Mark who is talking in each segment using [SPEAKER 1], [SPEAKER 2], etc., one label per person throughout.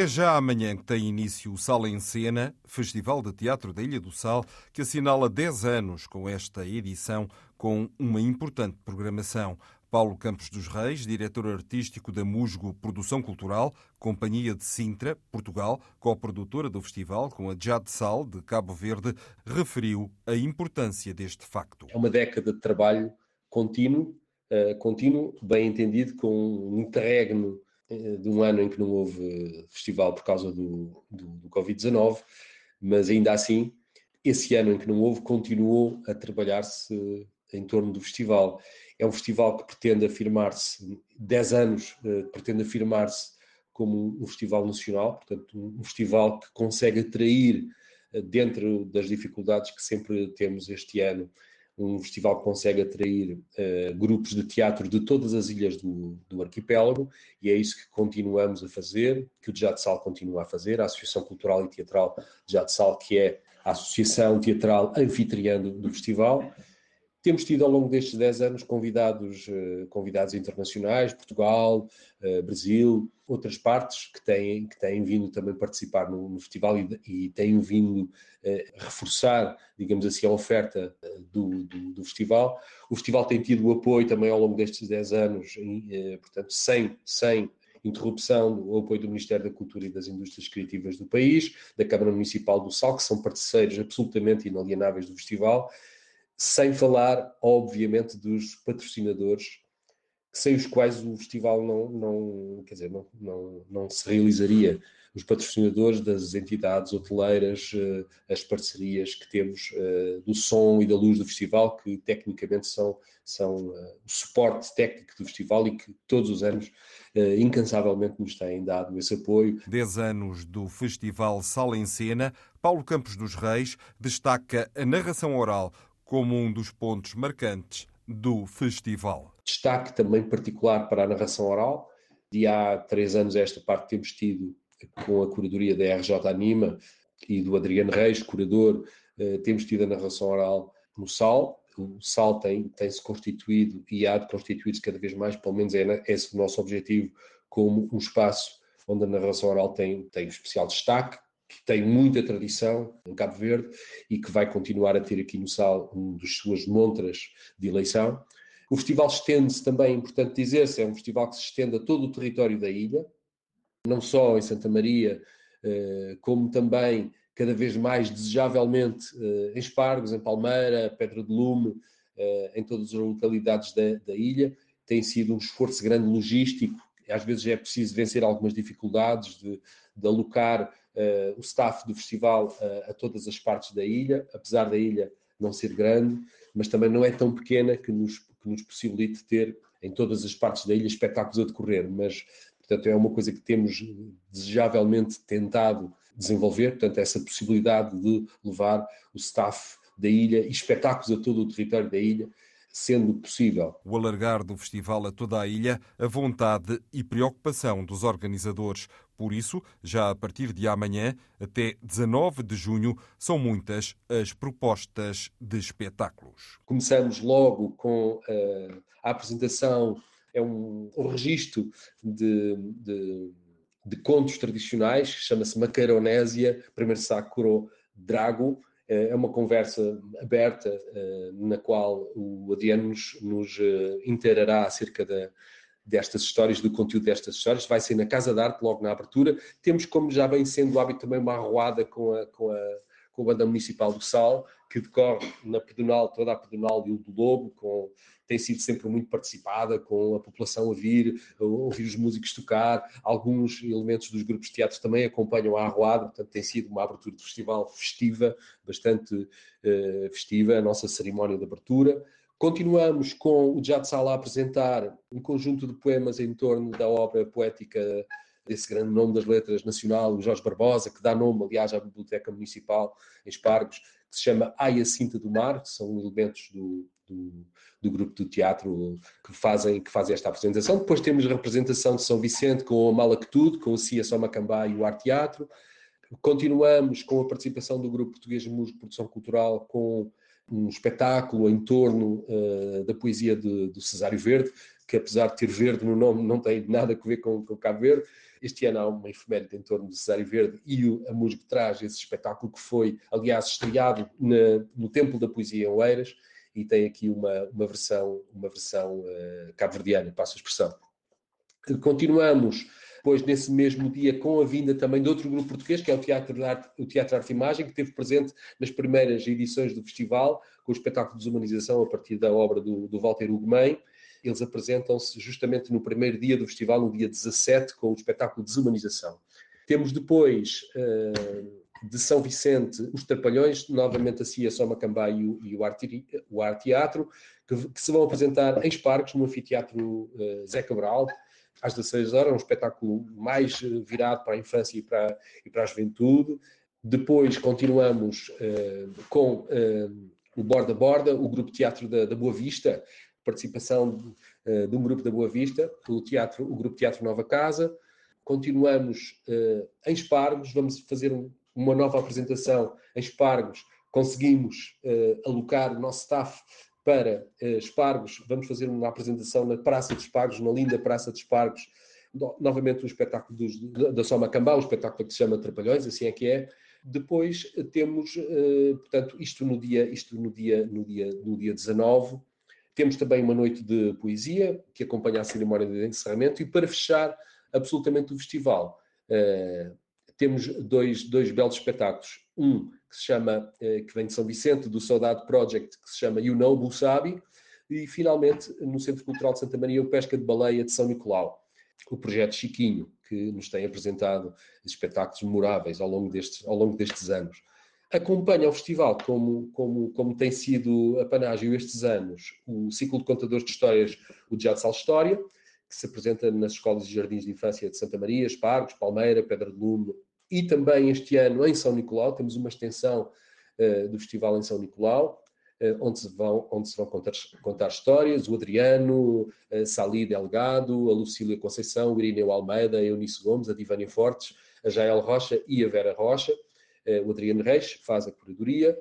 [SPEAKER 1] É já amanhã que tem início o Sala em Cena, Festival de Teatro da Ilha do Sal, que assinala 10 anos com esta edição, com uma importante programação. Paulo Campos dos Reis, diretor artístico da Musgo Produção Cultural, Companhia de Sintra, Portugal, co-produtora do festival com a Jade Sal, de Cabo Verde, referiu a importância deste facto.
[SPEAKER 2] É uma década de trabalho contínuo, uh, contínuo bem entendido, com um interregno de um ano em que não houve festival por causa do, do, do Covid-19, mas ainda assim, esse ano em que não houve, continuou a trabalhar-se em torno do festival. É um festival que pretende afirmar-se, 10 anos, uh, pretende afirmar-se como um festival nacional, portanto, um festival que consegue atrair, uh, dentro das dificuldades que sempre temos este ano, um festival que consegue atrair uh, grupos de teatro de todas as ilhas do, do, arquipélago e é isso que continuamos a fazer, que o Sal continua a fazer, a Associação Cultural e Teatral Sal, que é a associação teatral anfitriã do, do festival, temos tido ao longo destes 10 anos convidados, eh, convidados internacionais, Portugal, eh, Brasil, outras partes que têm, que têm vindo também participar no, no festival e, e, têm vindo eh, reforçar, digamos assim, a oferta do, do, do, festival. O festival tem tido o apoio também ao longo destes 10 anos, e, portanto, sem, sem interrupção do apoio do Ministério da Cultura e das Indústrias Criativas do país, da Câmara Municipal do Sal, que são parceiros absolutamente inalienáveis do festival, sem falar, obviamente, dos patrocinadores, sem os quais o festival não, não, quer dizer, não, não, não se realizaria. Os patrocinadores das entidades hoteleiras, eh, as parcerias que temos eh, do som e da luz do festival, que tecnicamente são, são eh, o suporte técnico do festival e que todos os anos incansavelmente nos têm dado esse apoio.
[SPEAKER 1] Dez anos do Festival Sala em Cena, Paulo Campos dos Reis destaca a narração oral como um dos pontos marcantes do festival.
[SPEAKER 2] Destaque também particular para a narração oral. De há três anos esta parte temos tido com a curadoria da RJ Anima e do Adriano Reis, curador, eh, temos tido a narração oral no SAL. O SAL tem, tem se constituído e há de constituir-se cada vez mais, pelo menos é esse o nosso objetivo, como um espaço onde a narração oral tem, tem especial destaque, que tem muita tradição em Cabo Verde e que vai continuar a ter aqui no Sal um dos suas montras de eleição. O festival estende-se também, é importante dizer-se, é um festival que se estende a todo o território da ilha, não só em Santa Maria, eh, como também, cada vez mais desejavelmente, eh, em Espargos, em Palmeira, Pedra de Lume, eh, em todas as localidades da, da ilha. Tem sido um esforço grande logístico, às vezes é preciso vencer algumas dificuldades de, de alocar uh, o staff do festival uh, a todas as partes da ilha, apesar da ilha não ser grande, mas também não é tão pequena que nos, que nos possibilite ter em todas as partes da ilha espetáculos a decorrer, mas portanto é uma coisa que temos desejavelmente tentado desenvolver, portanto essa possibilidade de levar o staff da ilha e espetáculos a todo o território da ilha sendo possível.
[SPEAKER 1] O alargar do festival a toda a ilha, a vontade e preocupação dos organizadores. Por isso, já a partir de amanhã até 19 de junho, são muitas as propostas de espetáculos.
[SPEAKER 2] Começamos logo com uh, a apresentação, é um, um registro de, de, de contos tradicionais, chama-se Macaronésia, primeiro Sakuro Drago, é uma conversa aberta eh, na qual o Adriano nos, nos eh, inteirará acerca da, destas histórias, do conteúdo destas histórias. Vai ser na Casa de Arte, logo na abertura. Temos, como já vem sendo o hábito, também uma arruada com a, com a, com a Banda Municipal do Sal, que decorre na pedonal, toda a pedonal de do Lobo, com, tem sido sempre muito participada, com a população a vir, a ouvir os músicos tocar, alguns elementos dos grupos de teatro também acompanham a arruada, portanto tem sido uma abertura de festival festiva, bastante uh, festiva, a nossa cerimónia de abertura. Continuamos com o Teatro Sala a apresentar um conjunto de poemas em torno da obra poética desse grande nome das letras nacional, o Jorge Barbosa, que dá nome, aliás, à Biblioteca Municipal em Espargos, que se chama Ai a Cinta do Mar, que são elementos do, do, do, grupo do teatro que fazem, que fazem esta apresentação. Depois temos representação de São Vicente com a Malactude, com o Cia Somacambá e o Arte Teatro. Continuamos com a participação do Grupo Português de Música Produção Cultural com um espetáculo em torno uh, da poesia de, do Cesário Verde, que apesar de ter verde no nome, não tem nada a ver com, com Cabo Verde. Este ano há uma efeméride em torno do Cesário Verde e o, a música traz esse espetáculo que foi, aliás, estreado na, no Templo da Poesia em Oeiras e tem aqui uma, uma versão, uma versão uh, cabo-verdiana, passo a expressão. Continuamos depois nesse mesmo dia com a vinda também de outro grupo português, que é o Teatro de Arte, o Teatro Arte e Imagem, que esteve presente nas primeiras edições do festival, com o espetáculo de desumanização a partir da obra do, do Walter Ugumem. Eles apresentam-se justamente no primeiro dia do festival, no dia 17, com o espetáculo de desumanização. Temos depois uh, de São Vicente os Trapalhões, novamente a Cia Soma Cambá e o, Arte Teatro, que, que, se vão apresentar em Esparcos, no anfiteatro uh, Zé Cabral, às 16 horas, um espetáculo mais eh, virado para a infância e para, e para a juventude. Depois continuamos uh, com uh, o Borda Borda, o grupo teatro da, da Boa Vista, participação de, uh, de, um grupo da Boa Vista, o, teatro, o grupo Teatro Nova Casa. Continuamos em Espargos, vamos fazer um, uma nova apresentação em Espargos. Conseguimos alocar o nosso staff para Espargos, vamos fazer uma apresentação na Praça de Espargos, na linda Praça de Espargos, no, novamente um espetáculo dos, da Soma Cambá, um espetáculo que se chama Trapalhões, assim é que é. Depois temos, portanto, isto no dia, isto no dia, no dia, no dia 19. Temos também uma noite de poesia, que acompanha a cerimónia de encerramento, e para fechar absolutamente o festival, temos dois, dois belos espetáculos. Um que se chama, eh, que vem de São Vicente, do Saudade Project, que se chama You Know Busabi, e finalmente no Centro Cultural de Santa Maria o Pesca de Baleia de São Nicolau, o projeto Chiquinho, que nos tem apresentado espetáculos memoráveis ao longo destes, ao longo destes anos. Acompanha o festival, como, como, como tem sido a panágio estes anos, o ciclo de contadores de histórias, o Sal História, que se apresenta nas escolas e jardins de infância de Santa Maria, Espargos, Palmeira, Pedra de Lume, e também este ano em São Nicolau, temos uma extensão uh, do festival em São Nicolau, uh, onde, se vão, onde se vão contar, contar histórias, o Adriano, a Sali Delgado, a Lucília Conceição, o Irineu Almeida, a Eunice Gomes, a Divânia Fortes, a Jael Rocha e a Vera Rocha, uh, o Adriano Reis faz a curadoria.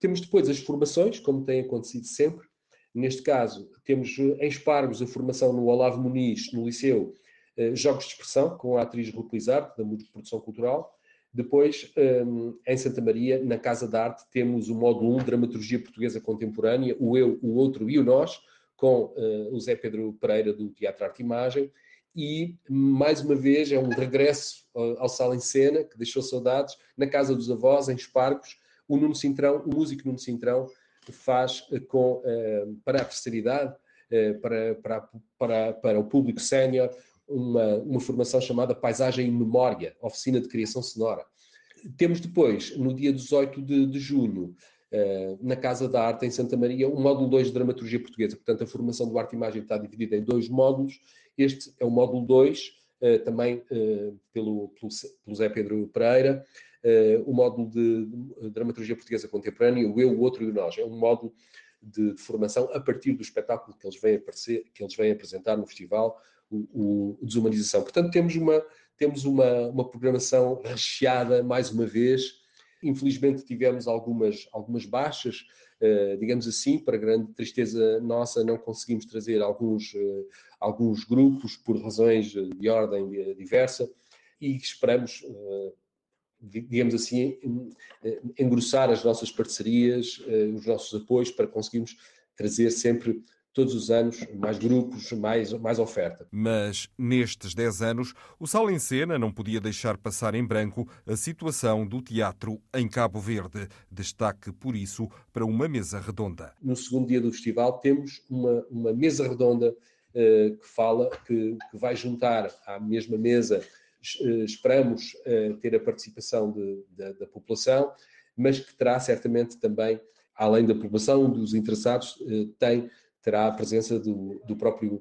[SPEAKER 2] Temos depois as formações, como tem acontecido sempre, Neste caso, temos em Espargos a formação no Olavo Muniz, no Liceu, eh, jogos de expressão com a atriz Ruth Lizard, da Produção Cultural. Depois, ehm, em Santa Maria, na Casa da Arte, temos o módulo 1, Dramaturgia Portuguesa Contemporânea, o Eu, o Outro e o Nós, com o Zé Pedro Pereira, do Teatro Arte e Imagem. E, mais uma vez, é um regresso ao Sala em Cena, que deixou saudades, na Casa dos Avós, em Esparcos, o Nuno Cintrão, o músico Nuno Cintrão, faz uh, com, uh, para a terceira idade, para, para, para, para o público sénior, uma, uma formação chamada Paisagem em Memória, Oficina de Criação Sonora. Temos depois, no dia 18 de, de junho, uh, na Casa da Arte, em Santa Maria, um módulo 2 de Dramaturgia Portuguesa. Portanto, a formação do Arte e Imagem está dividida em dois módulos. Este é o módulo 2, uh, eh, também uh, pelo, pelo, Zé Pedro Pereira. o módulo de, Dramaturgia Portuguesa Contemporânea, o Eu, o Outro e o Nós. É um módulo de, de formação a partir do espetáculo que eles vêm, aparecer, que eles vêm apresentar no festival, o, o desumanização. Portanto, temos uma, temos uma, uma programação recheada, mais uma vez. Infelizmente tivemos algumas, algumas baixas, digamos assim, para grande tristeza nossa, não conseguimos trazer alguns, uh, alguns grupos por razões de ordem diversa e esperamos, uh, digamos assim, engrossar as nossas parcerias, os nossos apoios para conseguirmos trazer sempre todos os anos, mais grupos, mais, mais oferta.
[SPEAKER 1] Mas nestes 10 anos, o Sal em Cena não podia deixar passar em branco a situação do teatro em Cabo Verde. Destaque, por isso, para uma mesa redonda.
[SPEAKER 2] No segundo dia do festival, temos uma, uma mesa redonda uh, que fala, que, que, vai juntar à mesma mesa, uh, esperamos uh, ter a participação de, de, da população, mas que terá certamente também, além da população, dos interessados, tem terá a presença do, do próprio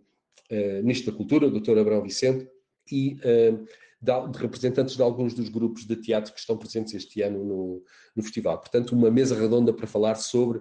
[SPEAKER 2] uh, Ministro da Cultura, o Dr. Abrão Vicente, e uh, de, representantes de alguns dos grupos de teatro que estão presentes este ano no, no festival. Portanto, uma mesa redonda para falar sobre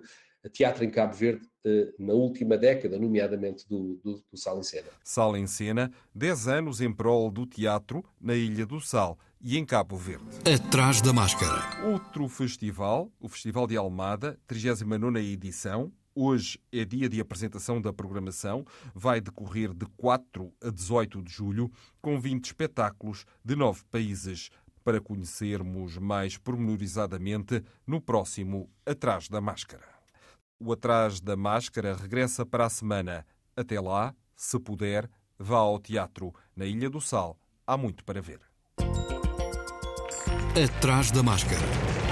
[SPEAKER 2] teatro em Cabo Verde uh, na última década, nomeadamente do, do, do Sal em Cena.
[SPEAKER 1] Sal em Cena, 10 anos em prol do teatro na Ilha do Sal e em Cabo Verde.
[SPEAKER 3] Atrás da máscara.
[SPEAKER 1] Outro festival, o Festival de Almada, 39ª edição, Hoje é dia de apresentação da programação. Vai decorrer de 4 a 18 de julho, com 20 espetáculos de nove países, para conhecermos mais pormenorizadamente no próximo Atrás da Máscara. O Atrás da Máscara regressa para a semana. Até lá, se puder, vá ao teatro. Na Ilha do Sal, há muito para ver.
[SPEAKER 3] Atrás da Máscara.